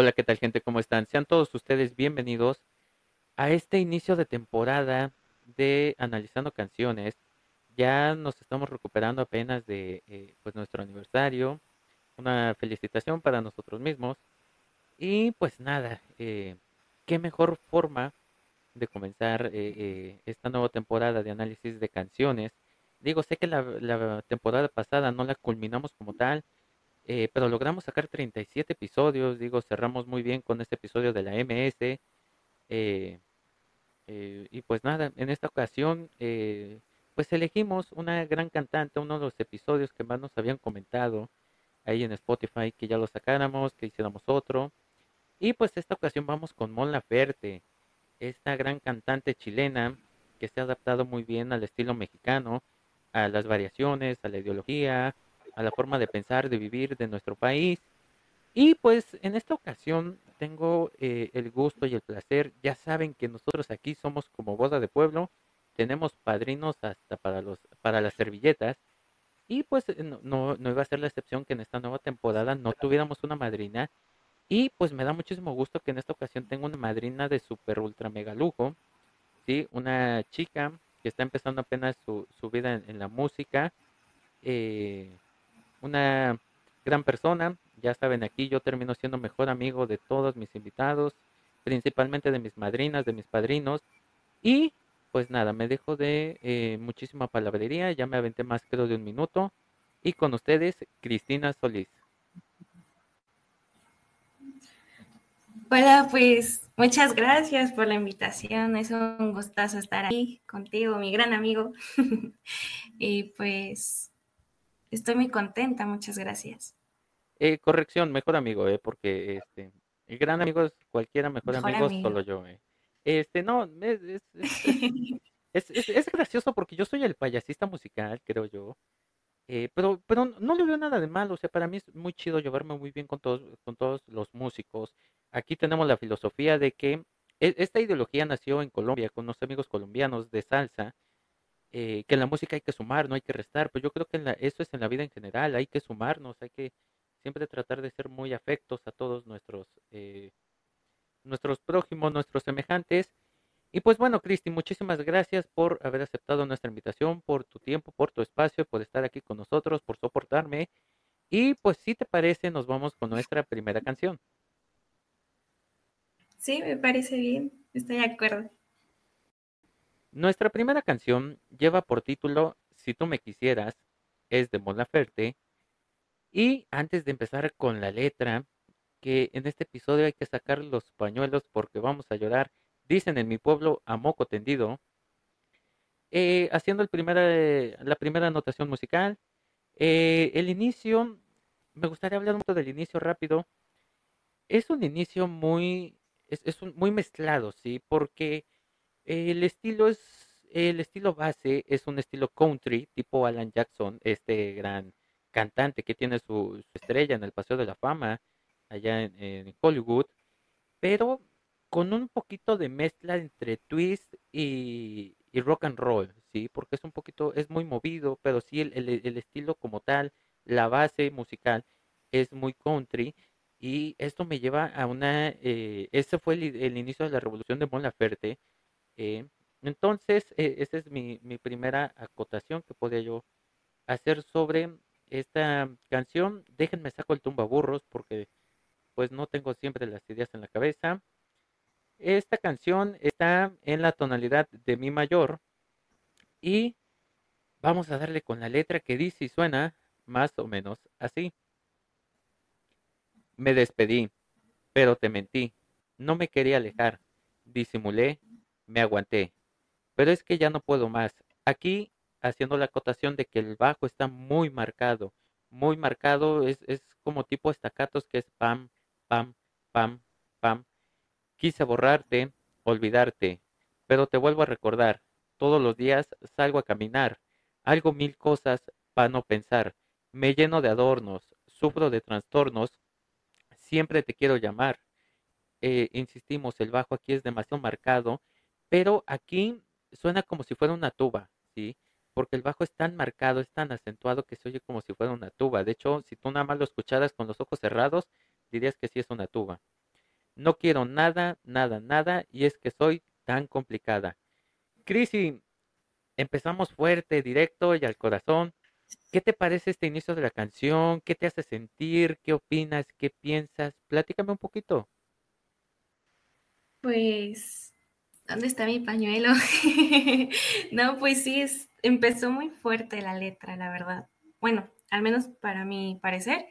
Hola, ¿qué tal gente? ¿Cómo están? Sean todos ustedes bienvenidos a este inicio de temporada de Analizando Canciones. Ya nos estamos recuperando apenas de eh, pues nuestro aniversario. Una felicitación para nosotros mismos. Y pues nada, eh, qué mejor forma de comenzar eh, eh, esta nueva temporada de análisis de canciones. Digo, sé que la, la temporada pasada no la culminamos como tal, eh, pero logramos sacar 37 episodios. Digo, cerramos muy bien con este episodio de la MS. eh, eh, y pues nada, en esta ocasión, eh, pues elegimos una gran cantante, uno de los episodios que más nos habían comentado ahí en Spotify, que ya lo sacáramos, que hiciéramos otro. Y pues esta ocasión vamos con Mon Laferte, esta gran cantante chilena que se ha adaptado muy bien al estilo mexicano, a las variaciones, a la ideología, a la forma de pensar, de vivir de nuestro país. Y pues en esta ocasión tengo eh, el gusto y el placer, ya saben que nosotros aquí somos como boda de pueblo, tenemos padrinos hasta para los para las servilletas y pues eh, no, no, iba a ser la excepción que en esta nueva temporada no tuviéramos una madrina y pues me da muchísimo gusto que en esta ocasión tengo una madrina de super ultra mega lujo, ¿sí? Una chica que está empezando apenas su, su vida en, en la música, eh, una gran persona, ya saben, aquí yo termino siendo mejor amigo de todos mis invitados, principalmente de mis madrinas, de mis padrinos, y pues nada, me dejo de eh, muchísima palabrería, ya me aventé más creo de un minuto, y con ustedes, Cristina Solís. Hola, pues muchas gracias por la invitación. Es un gustazo estar aquí contigo, mi gran amigo. y pues estoy muy contenta, muchas gracias. Eh, corrección, mejor amigo, eh, porque este, el gran amigo es cualquiera, mejor, Mejor amigo amigo. solo yo. eh. Este, no, es, es, es, es, es, es- es gracioso porque yo soy el payasista musical, creo yo. Eh, pero, pero no le veo nada de malo, o sea, para mí es muy chido llevarme muy bien con todos, con todos los músicos. Aquí tenemos la filosofía de que e- esta ideología nació en Colombia con unos amigos colombianos de salsa, eh, que en la música hay que sumar, no hay que restar, pero yo creo que en la- eso es en la vida en general, hay que sumarnos, hay que siempre tratar de ser muy afectos a todos nuestros, eh, nuestros prójimos, nuestros semejantes. Y pues bueno, Cristi, muchísimas gracias por haber aceptado nuestra invitación, por tu tiempo, por tu espacio, por estar aquí con nosotros, por soportarme. Y pues si te parece, nos vamos con nuestra primera canción. Sí, me parece bien, estoy de acuerdo. Nuestra primera canción lleva por título Si tú me quisieras, es de Mon Laferte. Y antes de empezar con la letra, que en este episodio hay que sacar los pañuelos porque vamos a llorar, dicen en mi pueblo a moco tendido, eh, haciendo eh, la primera anotación musical. Eh, el inicio, me gustaría hablar un poco del inicio rápido. Es un inicio muy, es, muy mezclado, ¿sí? Porque el estilo es, el estilo base es un estilo country, tipo Alan Jackson, este gran cantante que tiene su, estrella en el Paseo de la Fama allá en, Hollywood, pero con un poquito de mezcla entre twist y, rock and roll, ¿sí? Porque es un poquito, es muy movido, pero sí el, el- estilo como tal, la base musical es muy country y esto me lleva a una, eh, ese fue el, inicio de la revolución de Mon Laferte, eh, entonces, eh, esa es mi, primera acotación que podía yo hacer sobre esta canción. Déjenme saco el tumbaburros porque pues no tengo siempre las ideas en la cabeza. Esta canción está en la tonalidad de mi mayor y vamos a darle con la letra que dice y suena más o menos así. Me despedí, pero te mentí. No me quería alejar. Disimulé, me aguanté. Pero es que ya no puedo más. Aquí haciendo la acotación de que el bajo está muy marcado. Muy marcado, es, es como tipo estacatos que es pam, pam, pam, pam. Quise borrarte, olvidarte, pero te vuelvo a recordar. Todos los días salgo a caminar. Algo mil cosas para no pensar. Me lleno de adornos, sufro de trastornos. Siempre te quiero llamar. Eh, insistimos, el bajo aquí es demasiado marcado, pero aquí suena como si fuera una tuba, ¿sí? Porque el bajo es tan marcado, es tan acentuado que se oye como si fuera una tuba. De hecho, si tú nada más lo escucharas con los ojos cerrados, dirías que sí es una tuba. No quiero nada, nada, nada, y es que soy tan complicada. Crisi, empezamos fuerte, directo y al corazón. ¿Qué te parece este inicio de la canción? ¿Qué te hace sentir? ¿Qué opinas? ¿Qué piensas? Platícame un poquito. Pues, ¿dónde está mi pañuelo? no, pues sí, es, empezó muy fuerte la letra, la verdad. Bueno, al menos para mi parecer,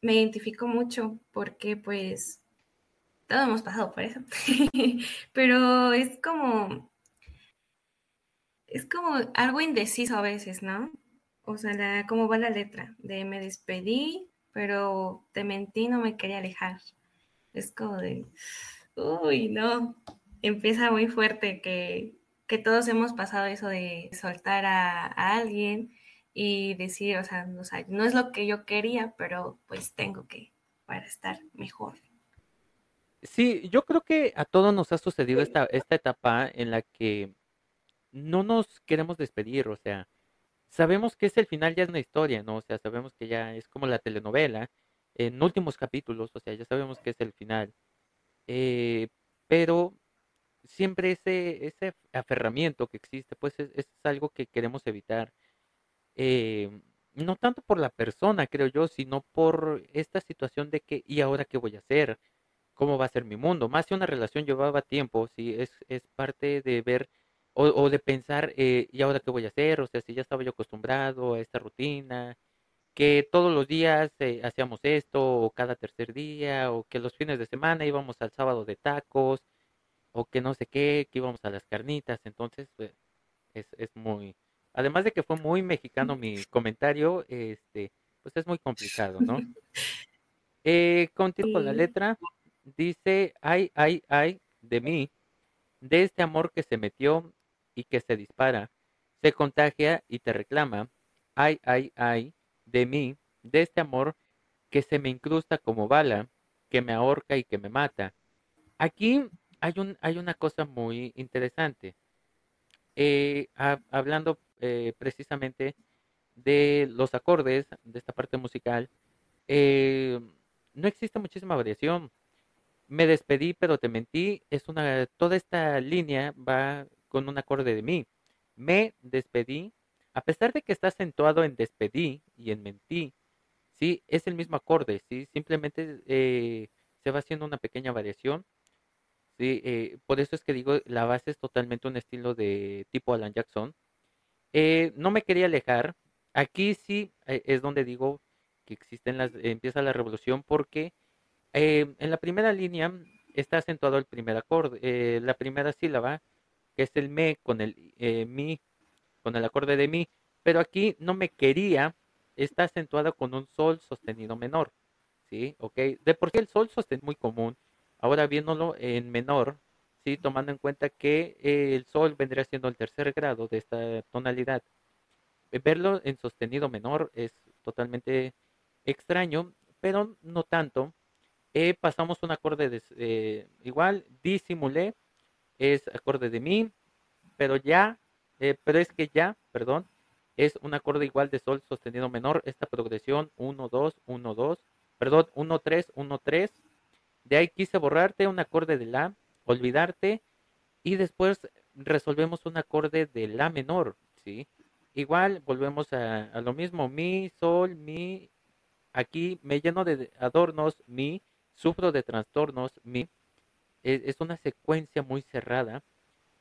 me identifico mucho porque pues todos hemos pasado por eso. Pero es como, es como algo indeciso a veces, ¿no? O sea, ¿cómo va la letra? De me despedí, pero te mentí, no me quería alejar. Es como de, uy, no, empieza muy fuerte que, que todos hemos pasado eso de soltar a, a alguien y decir, o sea, no, no es lo que yo quería, pero pues tengo que para estar mejor. Sí, yo creo que a todos nos ha sucedido esta, esta etapa en la que no nos queremos despedir, o sea, sabemos que es el final ya es una historia, ¿no? O sea, sabemos que ya es como la telenovela, en últimos capítulos, o sea, ya sabemos que es el final. Eh, pero siempre ese, ese aferramiento que existe, pues es, es algo que queremos evitar. Eh, no tanto por la persona, creo yo, sino por esta situación de que, ¿y ahora qué voy a hacer? ¿Cómo va a ser mi mundo? Más si una relación llevaba tiempo, si es, es parte de ver o, de pensar, eh, ¿y ahora qué voy a hacer? O sea, si ya estaba yo acostumbrado a esta rutina, que todos los días eh, hacíamos esto, o cada tercer día, o que los fines de semana íbamos al sábado de tacos, o que no sé qué, que íbamos a las carnitas, entonces pues, es, es muy, Además de que fue muy mexicano mi comentario, este, pues es muy complicado, ¿no? Eh, con la letra. Dice, ay, ay, ay, de mí, de este amor que se metió y que se dispara, se contagia y te reclama. Ay, ay, ay, de mí, de este amor que se me incrusta como bala, que me ahorca y que me mata. Aquí hay, un, hay una cosa muy interesante. Eh, hablando eh, precisamente de los acordes, de esta parte musical, eh, no existe muchísima variación. Me despedí, pero te mentí. Es una, toda esta línea va con un acorde de mi. Me despedí, a pesar de que está acentuado en despedí y en mentí, sí, es el mismo acorde, sí, simplemente eh, se va haciendo una pequeña variación. Sí, por eso es que digo, la base es totalmente un estilo de tipo Alan Jackson, eh, no me quería alejar. Aquí sí eh, es donde digo que existen las, empieza la revolución porque eh, en la primera línea está acentuado el primer acorde, la primera sílaba, que es el me con el mi, con el acorde de mi, pero aquí no me quería, está acentuado con un sol sostenido menor, ¿sí? Ok, de por sí el sol sostenido es muy común, ahora viéndolo en menor, tomando en cuenta que eh, el sol vendría siendo el tercer grado de esta tonalidad. Eh, verlo en sostenido menor es totalmente extraño, pero no tanto. Eh, pasamos un acorde de, igual, disimulé, es acorde de mi, pero ya, pero es que ya, perdón, es un acorde igual de sol sostenido menor, esta progresión 1, 2, 1, 2, perdón, 1, 3, 1, 3. De ahí quise borrarte un acorde de la, olvidarte y después resolvemos un acorde de la menor, ¿sí? Igual volvemos a, lo mismo, mi, sol, mi, aquí me lleno de adornos, mi, sufro de trastornos, mi, e, es, una secuencia muy cerrada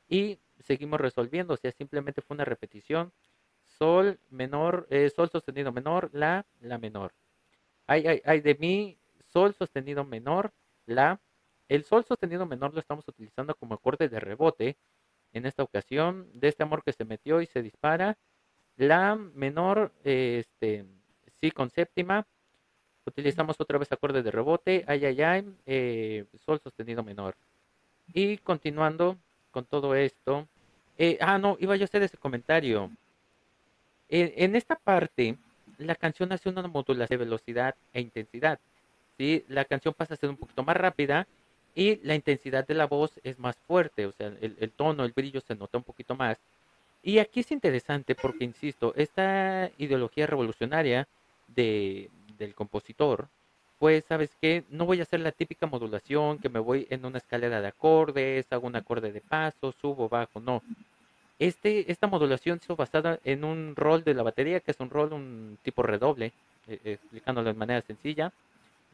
y seguimos resolviendo, o sea, simplemente fue una repetición, sol menor, eh, sol sostenido menor, la, la menor. Hay, hay, hay de mi, sol sostenido menor, la, el sol sostenido menor lo estamos utilizando como acorde de rebote. En esta ocasión, de este amor que se metió y se dispara. La menor, este, sí con séptima. Utilizamos otra vez acorde de rebote. Ay, ay, ay. Eh, sol sostenido menor. Y continuando con todo esto. Eh, ah, no, iba yo a hacer ese comentario. en esta parte, la canción hace una modulación de velocidad e intensidad. ¿Sí? La canción pasa a ser un poquito más rápida y la intensidad de la voz es más fuerte, o sea, el, tono, el brillo se nota un poquito más. Y aquí es interesante porque, insisto, esta ideología revolucionaria de, del compositor pues, ¿sabes qué? No voy a hacer la típica modulación que me voy en una escalera de acordes, hago un acorde de paso, subo, bajo, no. Este, esta modulación se hizo basada en un rol de la batería, que es un rol, un tipo redoble, eh, explicándolo de manera sencilla.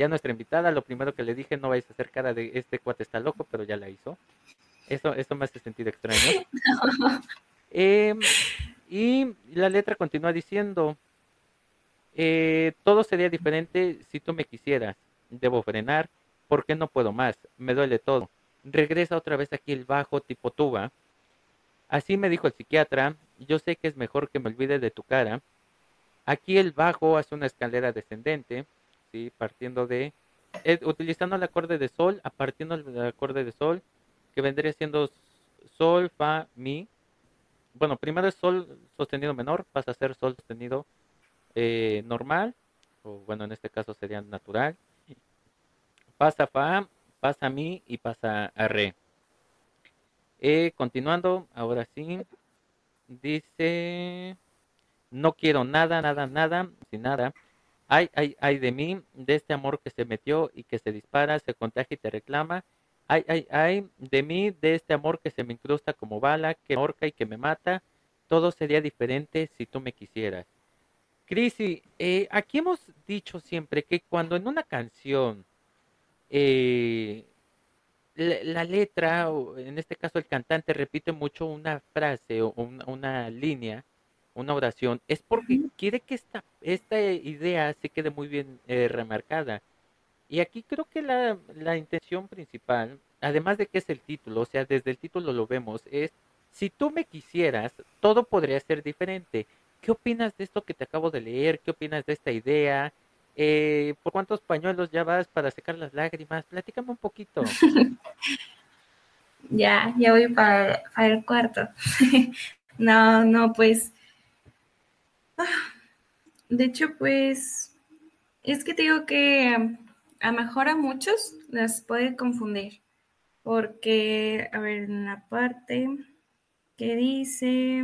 Ya nuestra invitada, lo primero que le dije, no vais a hacer cara de este cuate está loco, pero ya la hizo. Eso, esto me hace sentido extraño. Em, y la letra continúa diciendo, eh, todo sería diferente si tú me quisieras. Debo frenar, porque no puedo más, me duele todo. Regresa otra vez aquí el bajo tipo tuba. Así me dijo el psiquiatra, yo sé que es mejor que me olvide de tu cara. Aquí el bajo hace una escalera descendente, partiendo de, eh, utilizando el acorde de sol, a partiendo del acorde de sol, que vendría siendo sol, fa, mi. Bueno, primero es sol sostenido menor, pasa a ser sol sostenido eh, normal, o bueno, en este caso sería natural. Pasa fa, pasa mi y pasa a re. Eh, continuando, ahora sí, dice, no quiero nada, nada, nada, sin nada. Ay, ay, ay de mí, de este amor que se metió y que se dispara, se contagia y te reclama. Ay, ay, ay de mí, de este amor que se me incrusta como bala, que me ahorca y que me mata. Todo sería diferente si tú me quisieras. Crisi, eh, aquí hemos dicho siempre que cuando en una canción eh, la, letra, o en este caso el cantante, repite mucho una frase o una, línea, una oración, es porque quiere que esta, esta idea se quede muy bien eh, remarcada. Y aquí creo que la, la intención principal, además de que es el título, o sea, desde el título lo vemos, es, si tú me quisieras, todo podría ser diferente. ¿Qué opinas de esto que te acabo de leer? ¿Qué opinas de esta idea? Eh, ¿Por cuántos pañuelos ya vas para secar las lágrimas? Platícame un poquito. ya, ya voy para, el cuarto. no, no, pues. Ah, de hecho, pues. Es que te digo que a lo mejor a muchos las puede confundir. Porque, a ver, en la parte que dice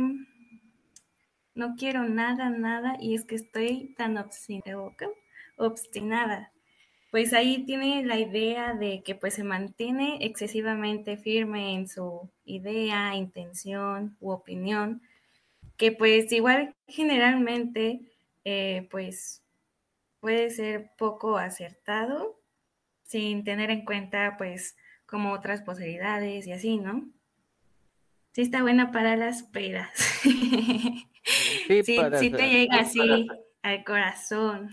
no quiero nada, nada, y es que estoy tan obstinada. Pues ahí tiene la idea de que pues se mantiene excesivamente firme en su idea, intención u opinión, que pues igual generalmente eh, pues puede ser poco acertado sin tener en cuenta pues como otras posibilidades y así, ¿no? Sí está buena para las pedas. Sí, sí, te llega así al corazón.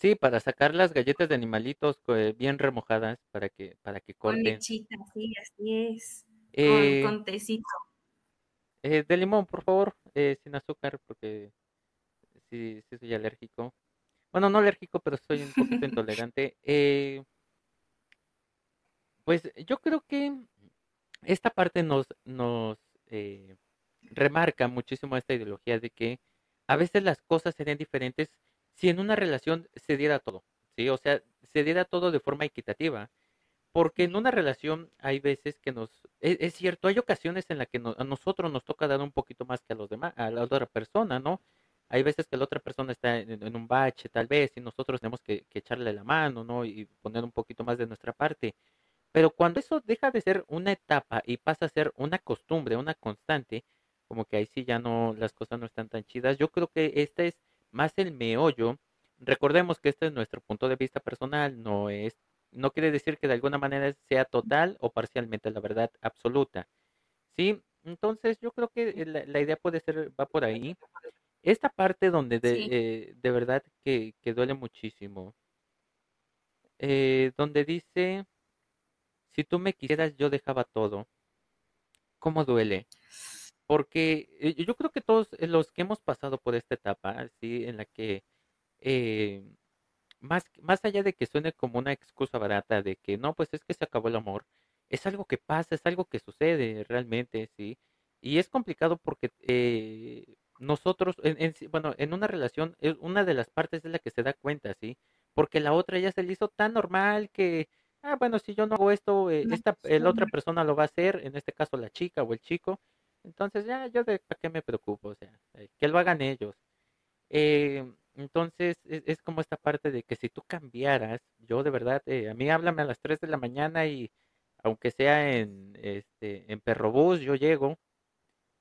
Sí, para sacar las galletas de animalitos bien remojadas para que para que corten. Con lechita, sí, así es. Eh, con, tecito. Eh, de limón, por favor, eh, sin azúcar, porque sí, sí soy alérgico. Bueno, no alérgico, pero soy un poquito intolerante. pues yo creo que esta parte nos, nos remarca muchísimo esta ideología de que a veces las cosas serían diferentes si en una relación se diera todo, ¿sí? O sea, se diera todo de forma equitativa. Porque en una relación hay veces que nos, e, es, cierto, hay ocasiones en las que a nosotros nos toca dar un poquito más que a los demás, a la otra persona, ¿no? Hay veces que la otra persona está en, un bache tal vez y nosotros tenemos que, que, echarle la mano, ¿no? Y poner un poquito más de nuestra parte. Pero cuando eso deja de ser una etapa y pasa a ser una costumbre, una constante, como que ahí sí ya no, las cosas no están tan chidas. Yo creo que este es más el meollo. Recordemos que este es nuestro punto de vista personal, no es, no quiere decir que de alguna manera sea total o parcialmente la verdad absoluta. Sí, entonces yo creo que la, idea puede ser, va por ahí. Esta parte donde de, eh, de verdad que, que, duele muchísimo, eh, donde dice, si tú me quisieras yo dejaba todo, ¿cómo duele? Porque eh, yo creo que todos los que hemos pasado por esta etapa, ¿sí? En la que eh, más, más allá de que suene como una excusa barata de que no, pues es que se acabó el amor, es algo que pasa, es algo que sucede realmente, ¿sí? Y es complicado porque nosotros, en, bueno, en una relación, una de las partes es la que se da cuenta, ¿sí? Porque la otra ya se le hizo tan normal que, ah, bueno, si yo no hago esto, esta, la otra persona lo va a hacer, en este caso la chica o el chico, entonces ya yo de qué me preocupo, o sea, eh, que lo hagan ellos. Eh, Entonces, es, es como esta parte de que si tú cambiaras, yo de verdad, eh, a mí háblame a las 3 de la mañana y aunque sea en, este, en Perrobús, yo llego.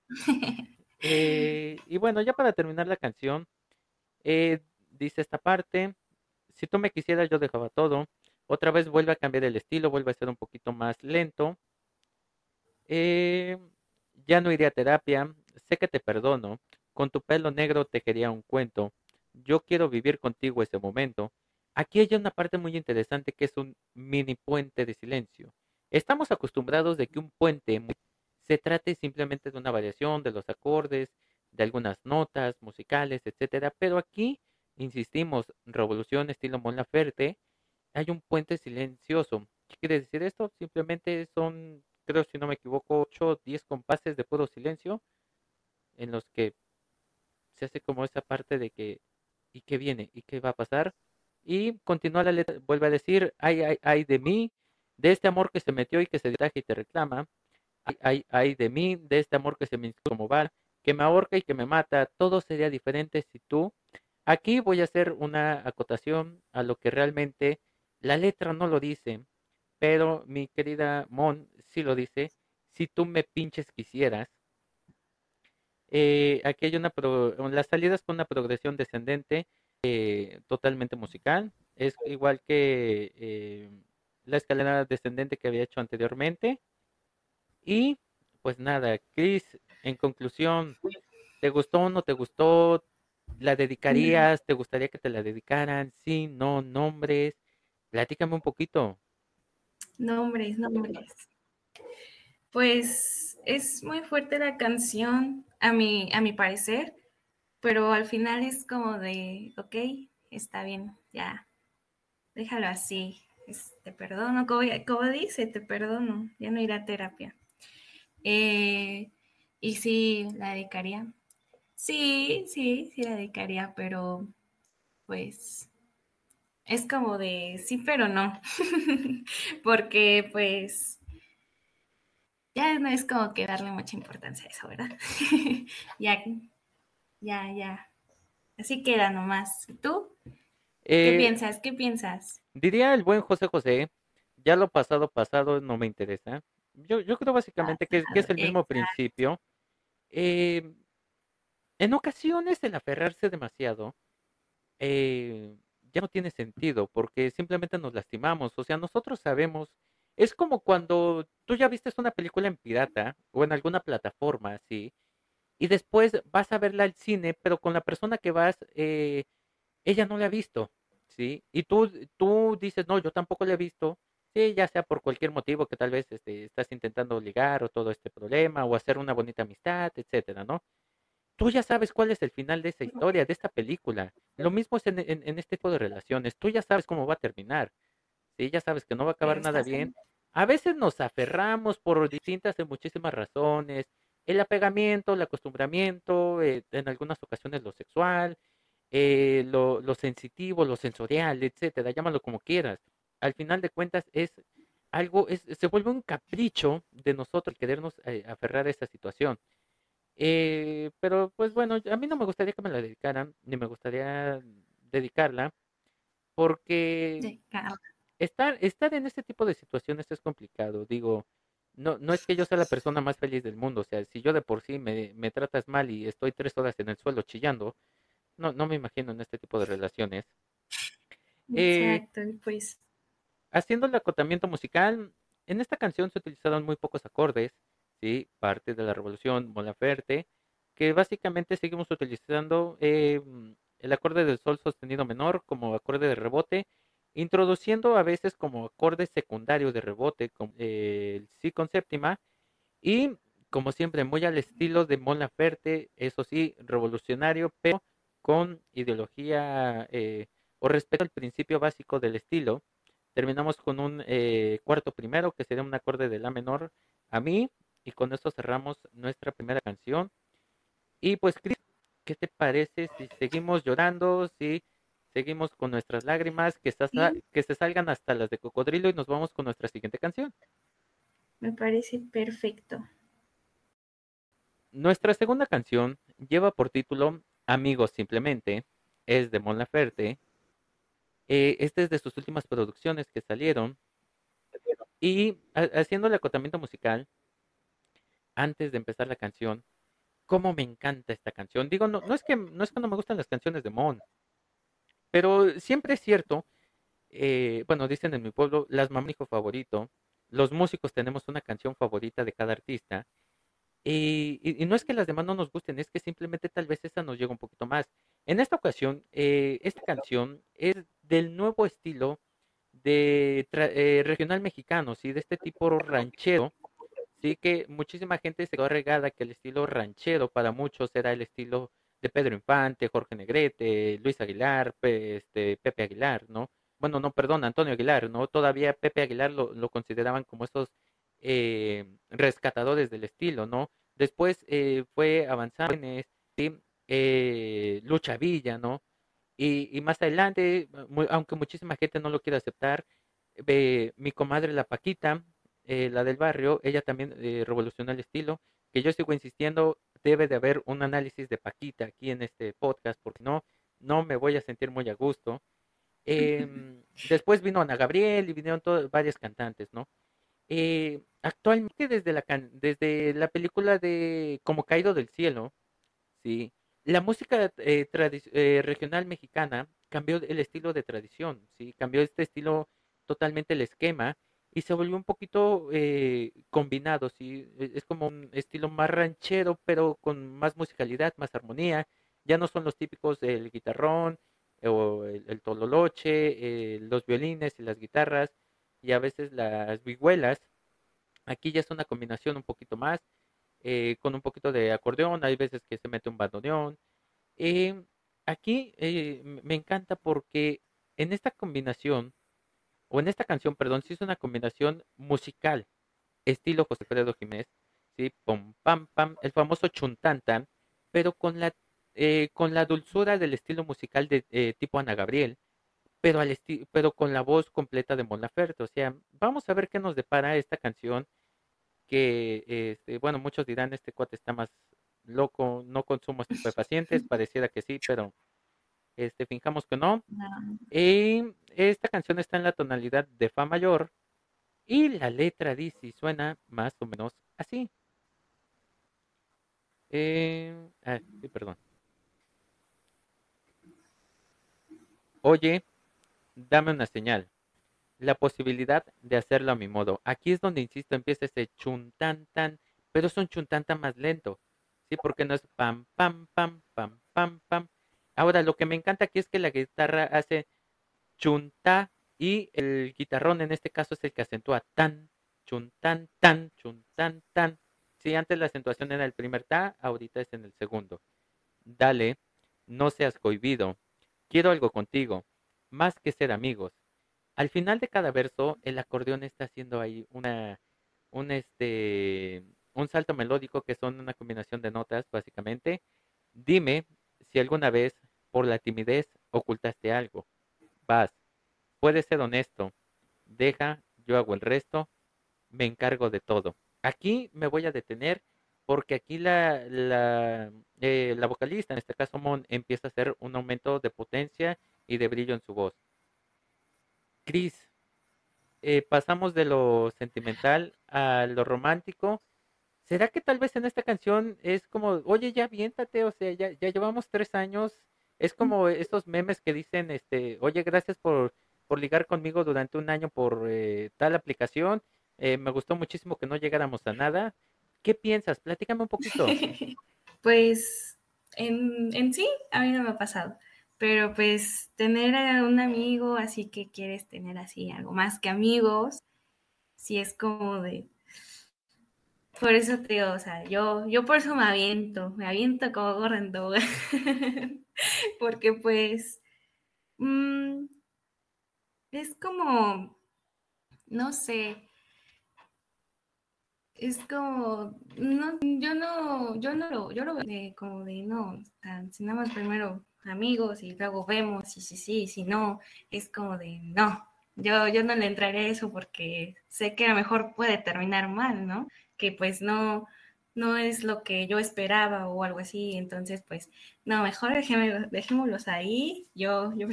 Eh, y bueno, ya para terminar la canción, eh, dice esta parte, si tú me quisieras, yo dejaba todo. Otra vez vuelve a cambiar el estilo, vuelve a ser un poquito más lento. Eh, ya no iría a terapia, sé que te perdono. Con tu pelo negro te quería un cuento. Yo quiero vivir contigo ese momento. Aquí hay una parte muy interesante que es un mini puente de silencio. Estamos acostumbrados de que un puente se trate simplemente de una variación de los acordes, de algunas notas musicales, etcétera, pero aquí insistimos, revolución estilo Mon Laferte, hay un puente silencioso. ¿Qué quiere decir esto? Simplemente son, creo si no me equivoco, 8 o 10 compases de puro silencio en los que se hace como esa parte de que ¿y qué viene? ¿y qué va a pasar? Y continúa la letra, vuelve a decir, ay, ay, ay de mí, de este amor que se metió y que se traje y te reclama, ay, ay, ay de mí, de este amor que se me como va, que me ahorca y que me mata, todo sería diferente si tú. Aquí voy a hacer una acotación a lo que realmente la letra no lo dice, pero mi querida Mon sí lo dice, si tú me pinches quisieras. Eh, aquí hay una, pro, las salidas con una progresión descendente eh, totalmente musical, es igual que eh, la escalera descendente que había hecho anteriormente. Y pues nada, Chris, en conclusión, ¿te gustó o no te gustó? ¿La dedicarías? ¿Te gustaría que te la dedicaran? Sí, no, nombres. Platícame un poquito. Nombres, nombres. Pues es muy fuerte la canción, a mi, a parecer, pero al final es como de, ok, está bien, ya, déjalo así, te perdono, como, dice, te perdono, ya no iré a terapia. Eh, y sí, la dedicaría. Sí, sí, sí la dedicaría, pero pues es como de sí, pero no. Porque pues ya no es como que darle mucha importancia a eso, ¿verdad? ya, ya, ya. Así queda nomás. ¿Tú? ¿Qué eh, piensas? ¿Qué piensas? Diría el buen José José, ya lo pasado, pasado no me interesa. Yo, yo creo básicamente que, es el mismo principio. Eh, en ocasiones el aferrarse demasiado eh, ya no tiene sentido porque simplemente nos lastimamos. O sea, nosotros sabemos, es como cuando tú ya viste una película en pirata o en alguna plataforma así, y después vas a verla al cine, pero con la persona que vas, eh, ella no la ha visto, ¿sí? Y tú, tú dices, no, yo tampoco la he visto, sí, ya sea por cualquier motivo que tal vez este, estás intentando ligar o todo este problema o hacer una bonita amistad, etcétera, ¿no? tú ya sabes cuál es el final de esa historia, de esta película. Lo mismo es en, este tipo de relaciones. Tú ya sabes cómo va a terminar. ¿sí? Ya sabes que no va a acabar nada bien. A veces nos aferramos por distintas y muchísimas razones. El apegamiento, el acostumbramiento, eh, en algunas ocasiones lo sexual, eh, lo, sensitivo, lo sensorial, etcétera, llámalo como quieras. Al final de cuentas es algo, se vuelve un capricho de nosotros querernos eh, aferrar a esta situación. Pero pues bueno, a mí no me gustaría que me la dedicaran, ni me gustaría dedicarla, porque estar, estar en este tipo de situaciones es complicado. Digo, no, no es que yo sea la persona más feliz del mundo, o sea, si yo de por sí me, me tratas mal y estoy tres horas en el suelo chillando, no, no me imagino en este tipo de relaciones. Eh, Exacto, pues. Haciendo el acotamiento musical, en esta canción se utilizaron muy pocos acordes, ¿sí? parte de la revolución Molaferte, que básicamente seguimos utilizando eh, el acorde del sol sostenido menor como acorde de rebote, introduciendo a veces como acorde secundario de rebote como, eh, el si con séptima y como siempre muy al estilo de Mon Laferte, eso sí, revolucionario, pero con ideología eh, o respeto al principio básico del estilo. Terminamos con un cuarto primero, que sería un acorde de la menor a mí, y con esto cerramos nuestra primera canción. Y pues, Chris, ¿qué te parece si seguimos llorando, si seguimos con nuestras lágrimas, que, que se salgan hasta las de cocodrilo y nos vamos con nuestra siguiente canción? Me parece perfecto. Nuestra segunda canción lleva por título Amigos simplemente es de Mon Laferte. Eh, esta es de sus últimas producciones que salieron. Y haciendo el acotamiento musical, antes de empezar la canción, cómo me encanta esta canción. Digo, no, no, es que, no es que no me gustan las canciones de Mon, pero siempre es cierto, eh, bueno, dicen en mi pueblo, las mamá hijo favorito, los músicos tenemos una canción favorita de cada artista, y, no es que las demás no nos gusten, es que simplemente tal vez esa nos llega un poquito más. En esta ocasión, eh, esta canción es del nuevo estilo de eh, regional mexicano, ¿sí? De este tipo ranchero, ¿sí? Que muchísima gente se quedó regada que el estilo ranchero para muchos era el estilo de Pedro Infante, Jorge Negrete, Luis Aguilar, este, Pepe Aguilar, ¿no? Bueno, no, perdón, Antonio Aguilar, ¿no? Todavía Pepe Aguilar lo, consideraban como esos eh, rescatadores del estilo, ¿no? Después eh, fue avanzando en eh, Lucha Villa, ¿no? Y, más adelante, aunque muchísima gente no lo quiere aceptar, mi comadre la Paquita, la del barrio, ella también revolucionó el estilo, que yo sigo insistiendo, debe de haber un análisis de Paquita aquí en este podcast, porque no, no me voy a sentir muy a gusto. Em, después vino Ana Gabriel y vinieron todos, varios cantantes, ¿no? Eh, actualmente desde la, desde la película de Como Caído del Cielo, ¿sí? la música eh, eh, regional mexicana cambió el estilo de tradición, ¿sí? cambió este estilo totalmente el esquema y se volvió un poquito combinado, ¿sí? E, es como un estilo más ranchero, pero con más musicalidad, más armonía. Ya no son los típicos del guitarrón o el, el tololoche, los violines y las guitarras, y a veces las vihuelas. Aquí ya es una combinación un poquito más, eh, con un poquito de acordeón, hay veces que se mete un bandoneón. Eh, aquí eh, me encanta porque en esta combinación, o en esta canción, perdón, sí es una combinación musical, estilo José Pedro Jiménez, ¿sí? Pum, pam, pam, el famoso chuntantan, pero con la, con la dulzura del estilo musical de tipo Ana Gabriel, pero, al pero con la voz completa de Mon Laferte. O sea, vamos a ver qué nos depara esta canción que, este, bueno, muchos dirán, este cuate está más loco, no consumo estupefacientes, pareciera que sí, pero este, fijamos que no. Y esta canción está en la tonalidad de Fa mayor y la letra dice y suena más o menos así. Eh, ah, sí, perdón. Oye, dame una señal. La posibilidad de hacerlo a mi modo. Aquí es donde, insisto, empieza ese chuntan tan, pero es un chuntan tan más lento. Sí, porque no es pam, pam, pam, pam, pam, pam. Ahora, lo que me encanta aquí es que la guitarra hace chunta y el guitarrón en este caso es el que acentúa tan, chuntan, tan, chuntan, tan. Sí, antes la acentuación era el primer ta, ahorita es en el segundo. Dale, no seas cohibido. Quiero algo contigo más que ser amigos. Al final de cada verso, el acordeón está haciendo ahí una, un, este, un salto melódico que son una combinación de notas, básicamente. Dime si alguna vez, por la timidez, ocultaste algo. Vas, puedes ser honesto. Deja, yo hago el resto. Me encargo de todo. Aquí me voy a detener porque aquí la, la, eh, la vocalista, en este caso Mon, empieza a hacer un aumento de potencia y de brillo en su voz. Cris, eh, pasamos de lo sentimental a lo romántico. ¿Será que tal vez en esta canción es como, oye, ya viéntate, o sea, ya llevamos tres años? Es como estos memes que dicen, este, oye, gracias por, por ligar conmigo durante un año por eh, tal aplicación. Eh, me gustó muchísimo que no llegáramos a nada. ¿Qué piensas? Platícame un poquito. pues en, en sí, a mí no me ha pasado. Pero pues tener a un amigo así que quieres tener así algo más que amigos, sí es como de... Por eso te digo, o sea, yo, yo por eso me aviento, me aviento como gorrendo, porque pues mm, es como, no sé, es como, no, yo no, yo no lo, yo lo veo como de no, si nada más primero amigos y luego vemos y si sí, si no, es como de no, yo, yo no le entraré a eso porque sé que a lo mejor puede terminar mal, ¿no? Que pues no, no es lo que yo esperaba o algo así, entonces pues no, mejor dejémoslos ahí, yo, yo,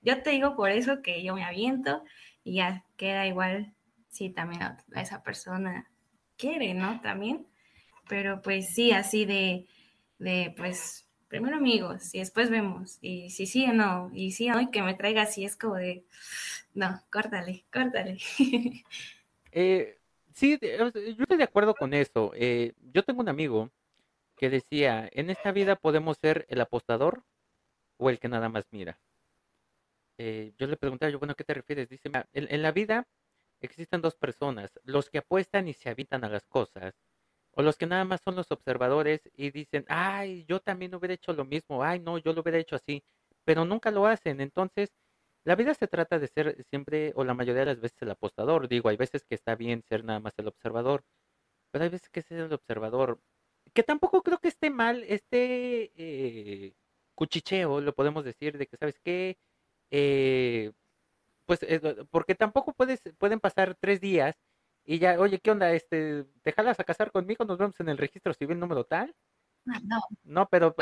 yo te digo por eso que yo me aviento y ya queda igual si también esa persona quiere, ¿no? También, pero pues sí, así de, de pues primero amigos y después vemos. Y si sí o no, y sí o no, y que me traiga así es como de, no, córtale, córtale. Eh, sí, yo estoy de acuerdo con eso. Eh, yo tengo un amigo que decía, en esta vida podemos ser el apostador o el que nada más mira. Eh, yo le preguntaba, yo, bueno, ¿qué te refieres? Dice, en, en, la vida existen dos personas, los que apuestan y se habitan a las cosas, o los que nada más son los observadores y dicen, ay, yo también hubiera hecho lo mismo, ay, no, yo lo hubiera hecho así, pero nunca lo hacen. Entonces, la vida se trata de ser siempre, o la mayoría de las veces, el apostador. Digo, hay veces que está bien ser nada más el observador, pero hay veces que ser el observador. Que tampoco creo que esté mal este eh, cuchicheo, lo podemos decir, de que, ¿sabes qué? Eh, pues, eh, porque tampoco puedes, pueden pasar tres días y ya, oye, ¿qué onda? Este, ¿te jalas a casar conmigo? Nos vemos en el registro civil número tal. Ah, no. No, pero,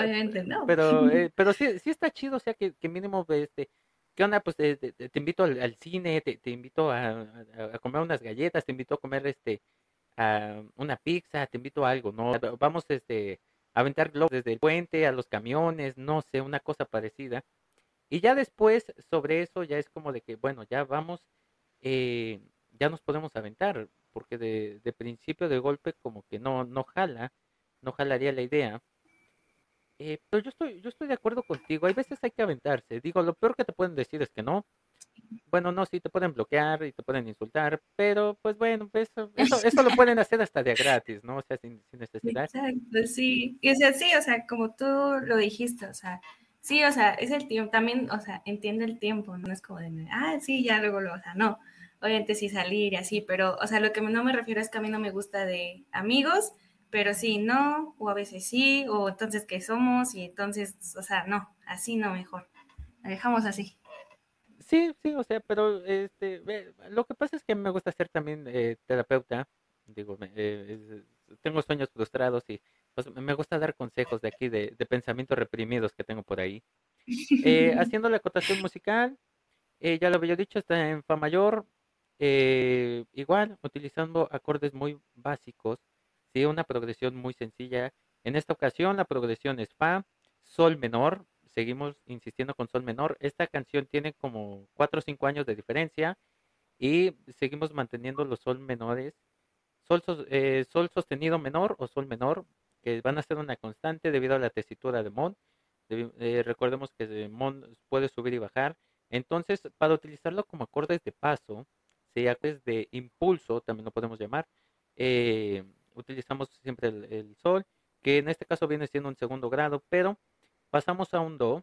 no. pero, eh, pero sí, sí está chido, o sea, que, que mínimo, este, ¿qué onda? Pues te, invito al, cine, te, invito a, a, comer unas galletas, te invito a comer, este, a una pizza, te invito a algo, ¿no? Vamos, este, a aventar globos desde el puente a los camiones, no sé, una cosa parecida. Y ya después, sobre eso, ya es como de que, bueno, ya vamos, eh, ya nos podemos aventar, porque de, de, principio de golpe como que no, no jala, no jalaría la idea. Eh, pero yo estoy, yo estoy de acuerdo contigo, hay veces hay que aventarse. Digo, lo peor que te pueden decir es que no. Bueno, no, sí te pueden bloquear y te pueden insultar, pero pues bueno, pues, eso, eso, eso lo pueden hacer hasta de gratis, ¿no? O sea, sin, sin necesidad. Exacto, sí. Y o sea, sí, o sea, como tú lo dijiste, o sea, sí, o sea, es el tiempo, también, o sea, entiende el tiempo, no es como de, ah, sí, ya luego lo, o sea, no obviamente sí salir y así, pero, o sea, lo que no me refiero es que a mí no me gusta de amigos, pero sí, no, o a veces sí, o entonces qué somos, y entonces, o sea, no, así no mejor. La dejamos así. Sí, sí, o sea, pero este, lo que pasa es que me gusta ser también eh, terapeuta, digo, eh, tengo sueños frustrados y pues, me gusta dar consejos de aquí, de, de pensamientos reprimidos que tengo por ahí. Eh, haciendo la acotación musical, ya lo había dicho, está en Fa mayor, eh, igual, utilizando acordes muy básicos, ¿sí? una progresión muy sencilla. En esta ocasión la progresión es Fa, Sol menor, seguimos insistiendo con Sol menor. Esta canción tiene como 4 o 5 años de diferencia y seguimos manteniendo los Sol menores. Sol, eh, sol sostenido menor o Sol menor, que van a ser una constante debido a la tesitura de Mon. Eh, recordemos que Mon puede subir y bajar. Entonces, para utilizarlo como acordes de paso, ¿sí? de impulso, también lo podemos llamar. Eh, utilizamos siempre el, sol, que en este caso viene siendo un segundo grado, pero pasamos a un do,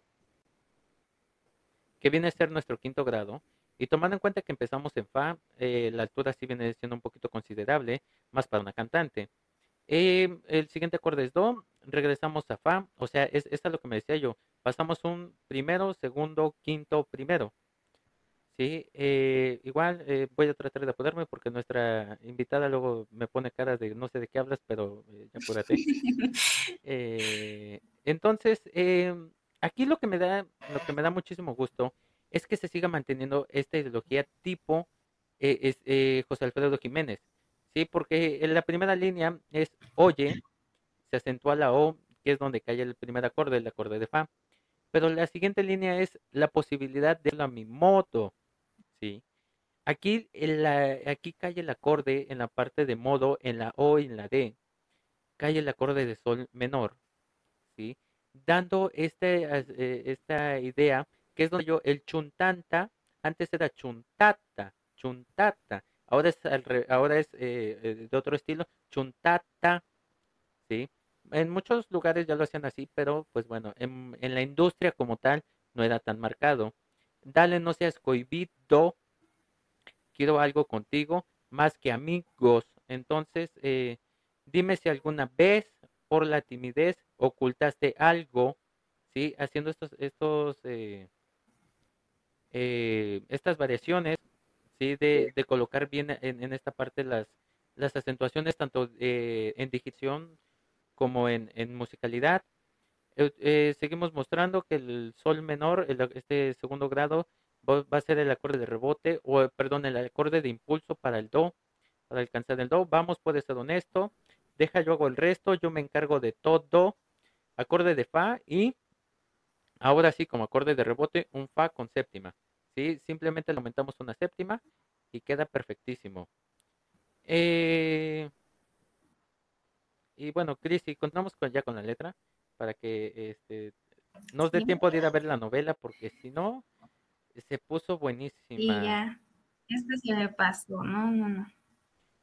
que viene a ser nuestro quinto grado. Y tomando en cuenta que empezamos en fa, eh, la altura sí viene siendo un poquito considerable, más para una cantante. Eh, el siguiente acorde es do, regresamos a fa, o sea, es, es lo que me decía yo. Pasamos un primero, segundo, quinto, primero. Sí, eh, igual eh, voy a tratar de apoderarme porque nuestra invitada luego me pone cara de no sé de qué hablas, pero eh, apúrate. entonces, aquí lo que me da, lo que me da muchísimo gusto es que se siga manteniendo esta ideología tipo es, José Alfredo Jiménez, sí, porque en la primera línea es oye, se acentúa la o, que es donde cae el primer acorde, el acorde de fa. Pero la siguiente línea es la posibilidad de la mi moto ¿sí? Aquí, aquí cae el acorde en la parte de modo, en la O y en la D. Cae el acorde de sol menor, ¿sí? Dando este, eh, esta idea, que es donde yo, el chuntanta, antes era chuntata, chuntata, ahora es, ahora es eh, eh, de otro estilo, chuntata, ¿sí? En muchos lugares ya lo hacían así, pero pues bueno, en, en la industria como tal no era tan marcado dale, no seas cohibido, quiero algo contigo, más que amigos. Entonces, eh, dime si alguna vez por la timidez ocultaste algo, ¿sí? Haciendo estos, estos, eh, eh, estas variaciones, ¿sí? De, colocar bien en, esta parte las, las acentuaciones, tanto en digitación como en, en musicalidad. Eh, eh, seguimos mostrando que el sol menor, este segundo grado, va a ser el acorde de rebote, o eh, perdón, el acorde de impulso para el do, para alcanzar el do. Vamos, puede ser honesto. Deja, yo hago el resto, yo me encargo de todo. Acorde de fa y ahora sí, como acorde de rebote, un fa con séptima. ¿sí? Simplemente le aumentamos una séptima y queda perfectísimo. Y bueno, Cris, y continuamos con, ya con la letra para que este, nos dé Sí. tiempo de ir a ver la novela, porque si no, se puso Y buenísima. ya, esto se me pasó, no, no, no.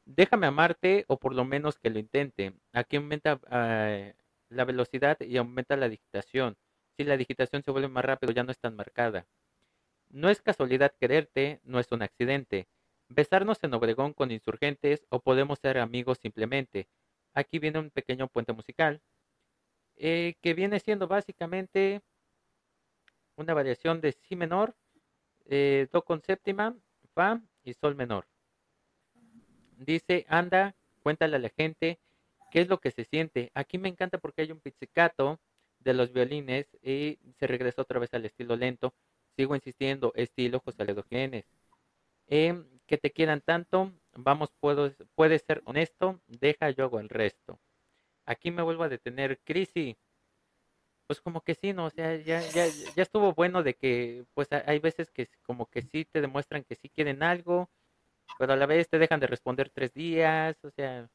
Déjame amarte, o por lo menos que lo intente. Aquí aumenta ah, la velocidad y aumenta la digitación. Si la digitación se vuelve más rápido, ya no es tan marcada. No es casualidad quererte, no es un accidente. Besarnos en Obregón con insurgentes o podemos ser amigos simplemente. Aquí viene un pequeño puente musical eh, que viene siendo básicamente una variación de si menor, eh, do con séptima, fa y sol menor. Dice, anda, cuéntale a la gente qué es lo que se siente. Aquí me encanta porque hay un pizzicato de los violines y se regresa otra vez al estilo lento. Sigo insistiendo, estilo José Alfredo Jiménez. Em, que te quieran tanto, vamos, puedo, puedes ser honesto, deja yo hago el resto. Aquí me vuelvo a detener, Crisi. Pues como que sí, ¿no? O sea, ya, ya, ya estuvo bueno de que, pues ha- hay veces que como que sí te demuestran que sí quieren algo, pero a la vez te dejan de responder tres días, o sea,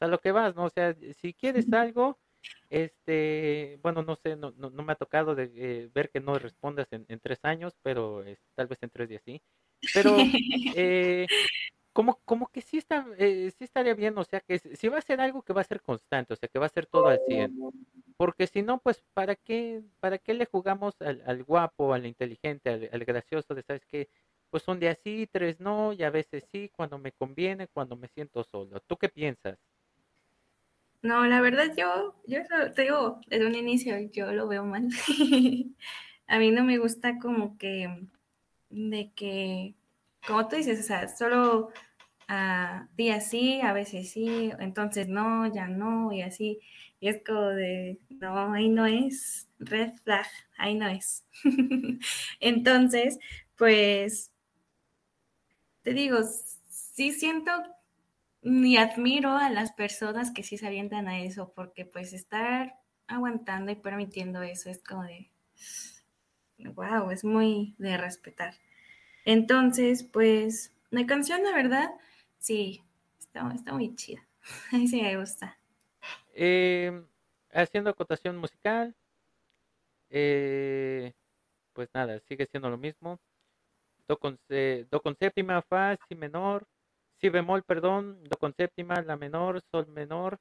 a lo que vas, ¿no? O sea, si quieres algo, este, bueno, no sé, no, no, no me ha tocado de, eh, ver que no respondas en, en tres años, pero es- tal vez en tres días sí. Pero, eh, como, como que sí está, eh, sí estaría bien, o sea, que si va a ser algo que va a ser constante, o sea, que va a ser todo al 100. Porque si no, pues, ¿para qué, para qué le jugamos al, al guapo, al inteligente, al, al gracioso de, ¿sabes qué? Pues un día sí, tres no, y a veces sí, cuando me conviene, cuando me siento solo. ¿Tú qué piensas? No, la verdad yo, yo te digo, desde un inicio yo lo veo mal. A mí no me gusta como que, de que, como tú dices, o sea, solo a días sí, a veces sí, entonces no, ya no, y así. Y es como de, no, ahí no es, red flag, ahí no es. Entonces, pues, te digo, sí siento y admiro a las personas que sí se avientan a eso, porque pues estar aguantando y permitiendo eso es como de, wow, es muy de respetar. Entonces, pues, la canción, la verdad, sí, está, muy chida. A mí sí me gusta. Eh, haciendo acotación musical, eh, pues nada, sigue siendo lo mismo. Do con, se- do con séptima, fa, si menor, si bemol, perdón, do con séptima, la menor, sol menor,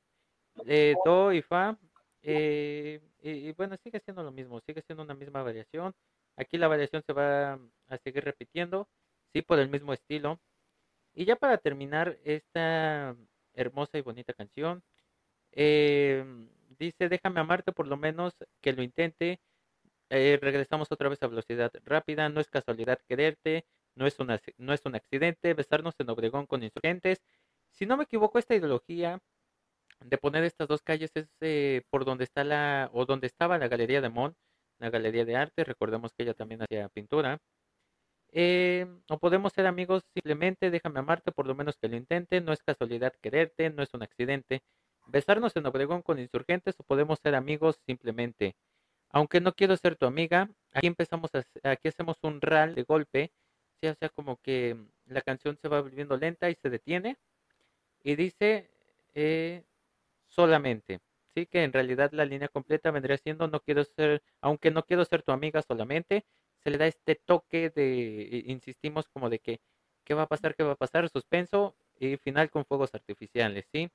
eh, do y fa. eh, y, y bueno, sigue siendo lo mismo, sigue siendo una misma variación. Aquí la variación se va a seguir repitiendo, sí, por el mismo estilo. Y ya para terminar esta hermosa y bonita canción, eh, dice, déjame amarte por lo menos que lo intente. Eh, regresamos otra vez a velocidad rápida, no es casualidad quererte, no es, una, no es un accidente, besarnos en Obregón con insurgentes. Si no me equivoco, esta ideología de poner estas dos calles es eh, por donde está la, o donde estaba la Galería de Mon, la Galería de Arte, recordemos que ella también hacía pintura. Eh, o podemos ser amigos simplemente, déjame amarte, por lo menos que lo intente, no es casualidad quererte, no es un accidente. Besarnos en Obregón con insurgentes o podemos ser amigos simplemente. Aunque no quiero ser tu amiga, aquí empezamos a, aquí hacemos un ral de golpe, ¿sí? o sea, como que la canción se va volviendo lenta y se detiene y dice eh, solamente, sí, que en realidad la línea completa vendría siendo no quiero ser, aunque no quiero ser tu amiga solamente, se le da este toque de, insistimos como de que, ¿qué va a pasar? ¿Qué va a pasar? Suspenso y final con fuegos artificiales, ¿sí?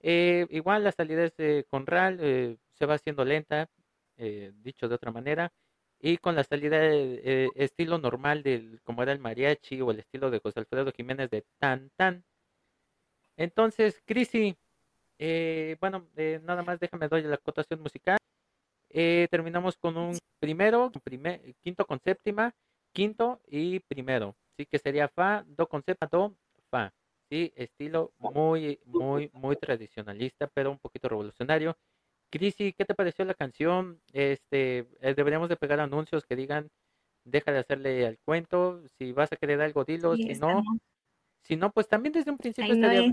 Eh, igual la salida es eh, con RAL, eh, se va haciendo lenta, eh, dicho de otra manera, y con la salida eh, estilo normal del como era el mariachi o el estilo de José Alfredo Jiménez de tan tan. Entonces, Crisi, eh, bueno, eh, nada más déjame doy la cotación musical. Eh, terminamos con un primero, primer, quinto con séptima, quinto y primero, sí que sería fa, do con séptima, do, fa, sí, estilo muy, muy, muy tradicionalista, pero un poquito revolucionario. Crisi, ¿qué te pareció la canción? Este, eh, deberíamos de pegar anuncios que digan, deja de hacerle al cuento, si vas a querer algo, dilo, si no, si no, pues también desde un principio estaría,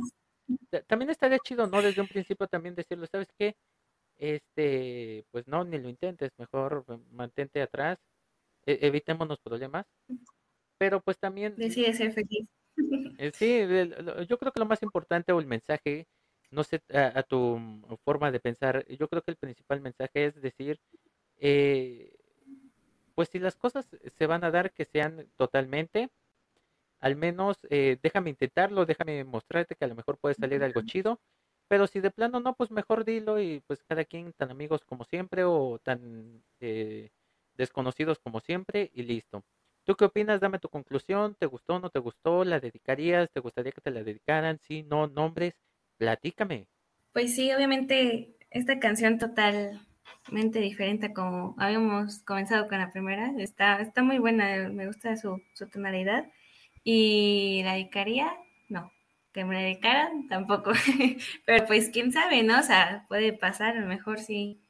también estaría chido, ¿no? Desde un principio también decirlo, ¿sabes qué? Este, pues no, ni lo intentes, mejor mantente atrás, e, evitémonos problemas, pero pues también... Decide ser feliz. Eh, sí, yo creo que lo más importante o el mensaje no sé, a, tu mm, forma de pensar, yo creo que el principal mensaje es decir, eh, pues si las cosas se van a dar, que sean totalmente, al menos eh, déjame intentarlo, déjame mostrarte que a lo mejor puede salir algo chido, pero si de plano no, pues mejor dilo y pues cada quien tan amigos como siempre o tan eh, desconocidos como siempre y listo. ¿Tú qué opinas? Dame tu conclusión. ¿Te gustó? ¿No te gustó? ¿La dedicarías? ¿Te gustaría que te la dedicaran? Sí, no, nombres. Platícame. Pues sí, obviamente esta canción totalmente diferente a como habíamos comenzado con la primera. Está, está muy buena, me gusta su, tonalidad. Y la dedicaría, que me dedicaran tampoco. Pero pues quién sabe, ¿no? O sea, puede pasar, a lo mejor sí.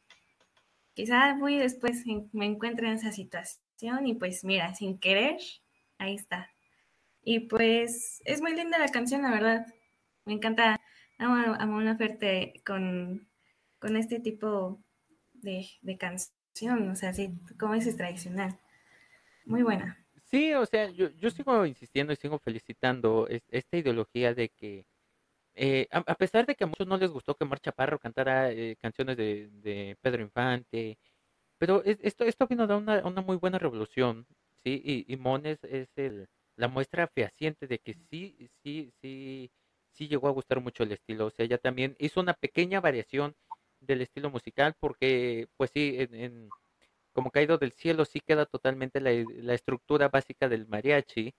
Quizá voy después me encuentre en esa situación y pues mira, sin querer, ahí está. Y pues es muy linda la canción, la verdad. Me encanta a una oferta con, con este tipo de, canción, o sea, sí, como es tradicional. Muy buena. Sí, o sea, yo, yo sigo insistiendo y sigo felicitando esta ideología de que, eh, a, pesar de que a muchos no les gustó que Mar Chaparro cantara eh, canciones de, Pedro Infante, pero esto, esto vino de una, una muy buena revolución, ¿sí? Y, y Mones es el, la muestra fehaciente de que sí, sí, sí sí llegó a gustar mucho el estilo. O sea, ella también hizo una pequeña variación del estilo musical porque, pues sí, en, como caído del cielo sí queda totalmente la, la estructura básica del mariachi,